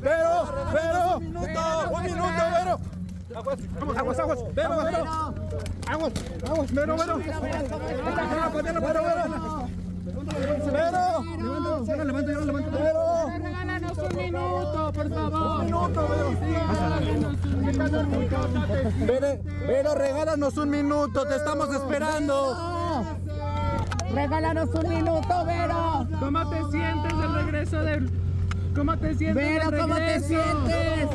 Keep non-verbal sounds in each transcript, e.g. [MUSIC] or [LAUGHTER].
Vero, Vero. Un minuto, un minuto, Vero. Aguas, aguas, aguas. Vero, Vero. Aguas, aguas, Vero, Vero. Vero, Vero, Vero. Vero. Yo lo levanto, yo lo levanto. Vero. Regálanos un minuto, por favor. Un minuto, Vero. Vero, Vero, regálanos un minuto, te estamos esperando. Regálanos un minuto, Vero. ¿Cómo te sientes del regreso del... ¿Cómo te sientes Vero, del ¿cómo te sientes?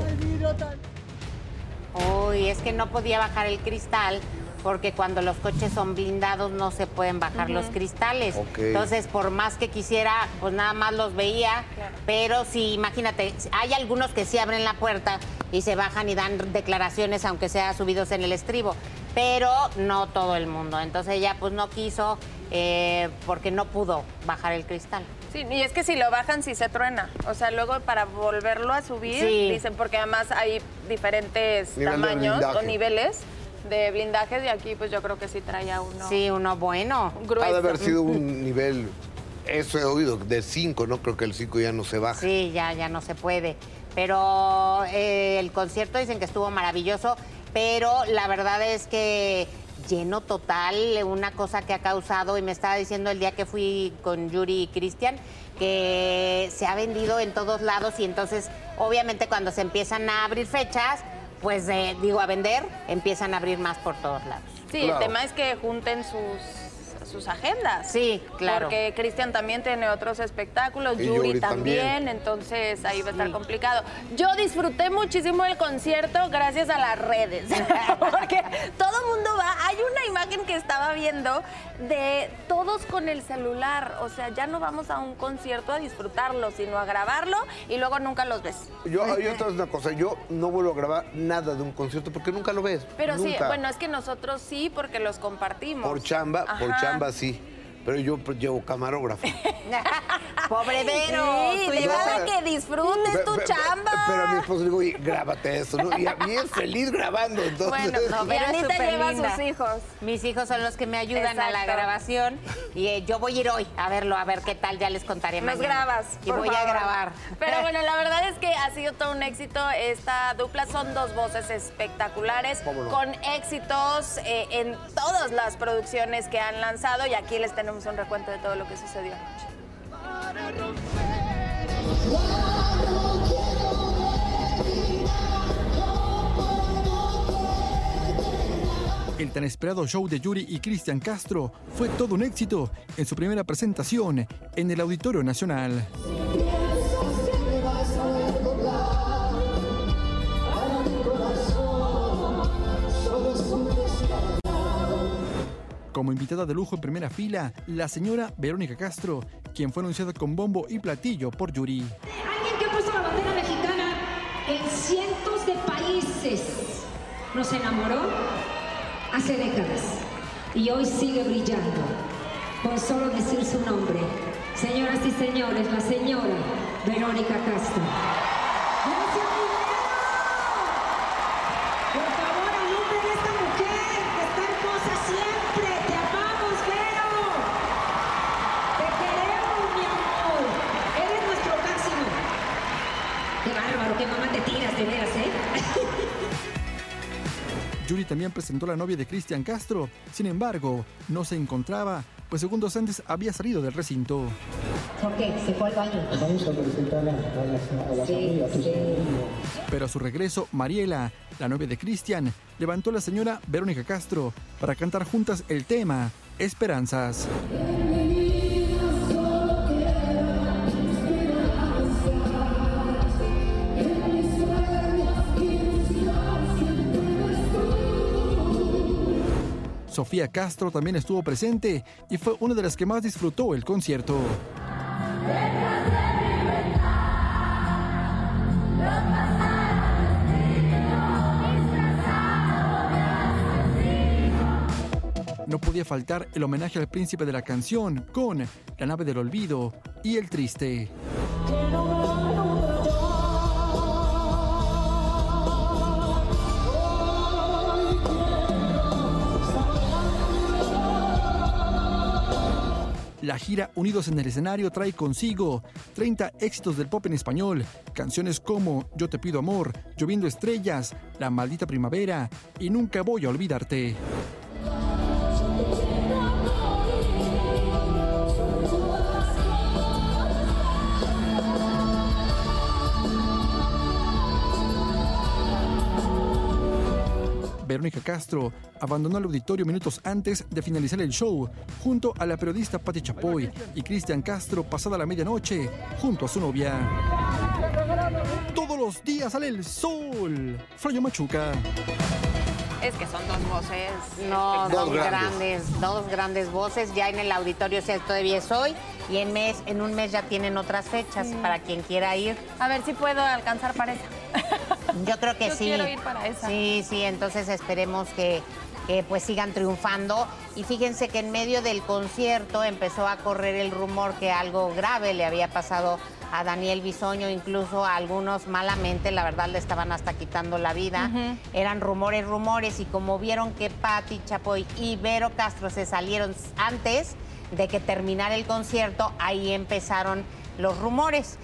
Uy, es que no podía bajar el cristal porque cuando los coches son blindados no se pueden bajar los cristales. Entonces, por más que quisiera, pues nada más los veía. Pero sí, imagínate, hay algunos que sí abren la puerta y se bajan y dan declaraciones, aunque sea subidos en el estribo. Pero no todo el mundo. Entonces ella pues no quiso eh, porque no pudo bajar el cristal. Sí, y es que si lo bajan, sí se truena. O sea, luego para volverlo a subir, Sí. dicen, porque además hay diferentes Nivel tamaños o niveles de blindajes y aquí pues yo creo que sí traía uno Sí, uno bueno. grueso. Ha de haber sido un nivel, eso he oído, de 5, ¿no? Creo que el 5 ya no se baja. Sí, ya, ya no se puede. Pero eh, el concierto dicen que estuvo maravilloso, pero la verdad es que lleno total, una cosa que ha causado, y me estaba diciendo el día que fui con Yuri y Cristian, que se ha vendido en todos lados y entonces obviamente cuando se empiezan a abrir fechas, pues eh, digo a vender, empiezan a abrir más por todos lados. Sí, Claro. el tema es que junten sus, sus agendas. Sí, claro. Porque Cristian también tiene otros espectáculos, Y Yuri, Yuri también, también. entonces ahí va a estar Sí. complicado. Yo disfruté muchísimo el concierto gracias a las redes, [LAUGHS] porque todo el mundo va, hay una imagen que estaba viendo de todos con el celular, o sea, ya no vamos a un concierto a disfrutarlo, sino a grabarlo y luego nunca los ves. Yo, [LAUGHS] yo te una cosa, yo no vuelvo a grabar nada de un concierto porque nunca lo ves. Pero sí, bueno, es que nosotros sí, porque los compartimos. Por chamba, por chamba sí. Pero yo pues, llevo camarógrafo. [LAUGHS] Pobre Vero. Sí, tú a- que disfrutes tu chamba. Pero a mi esposo le digo, oye, grábate eso, ¿no? Y a mí es feliz grabando, entonces... Bueno, No, y es Anita lleva a linda. sus hijos. Mis hijos son los que me ayudan a la grabación y eh, yo voy a ir hoy a verlo, a ver qué tal, ya les contaré Nos mañana. grabas. Y por voy a grabar. Pero [LAUGHS] bueno, la verdad es que ha sido todo un éxito. Esta dupla son dos voces espectaculares ¿Cómo no? con éxitos eh, en todas las producciones que han lanzado y aquí les tenemos un recuento de todo lo que sucedió anoche. El tan esperado show de Yuri y Cristian Castro fue todo un éxito en su primera presentación en el Auditorio Nacional. Como invitada de lujo en primera fila, la señora Verónica Castro, quien fue anunciada con bombo y platillo por Yuri. Alguien que ha puesto la bandera mexicana en cientos de países. Nos enamoró hace décadas y hoy sigue brillando con solo decir su nombre. Señoras y señores, la señora Verónica Castro. ¡Gracias, Yuri también presentó a la novia de Cristian Castro, sin embargo, no se encontraba, pues segundos antes había salido del recinto. ¿Por qué? ¿Se fue al baño? Vamos a presentar a, a las, a las Sí, amigas. tus sí. amigas. Pero a su regreso, Mariela, la novia de Cristian, levantó a la señora Verónica Castro para cantar juntas el tema Esperanzas. Sofía Castro también estuvo presente y fue una de las que más disfrutó el concierto. No podía faltar el homenaje al príncipe de la canción con La nave del olvido y El triste. La gira Unidos en el escenario trae consigo 30 éxitos del pop en español, canciones como Yo te pido amor, Lloviendo estrellas, La maldita primavera y Nunca voy a olvidarte. Verónica Castro abandonó el auditorio minutos antes de finalizar el show, junto a la periodista Patti Chapoy y Cristian Castro pasada la medianoche, junto a su novia. Todos los días sale el sol. Flayo Machuca. Es que son dos voces. No, Dos dos grandes. grandes. dos grandes voces. Ya en el auditorio se todavía es hoy y en mes, en un mes ya tienen otras fechas para quien quiera ir. A ver si puedo alcanzar para esa. Yo creo que Yo sí. quiero ir para esa. Sí, sí, entonces esperemos que, que, pues sigan triunfando. Y fíjense que en medio del concierto empezó a correr el rumor que algo grave le había pasado a Daniel Bisoño, incluso a algunos malamente, la verdad le estaban hasta quitando la vida. Eran rumores, rumores, y como vieron que Patti Chapoy y Vero Castro se salieron antes de que terminara el concierto, ahí empezaron los rumores.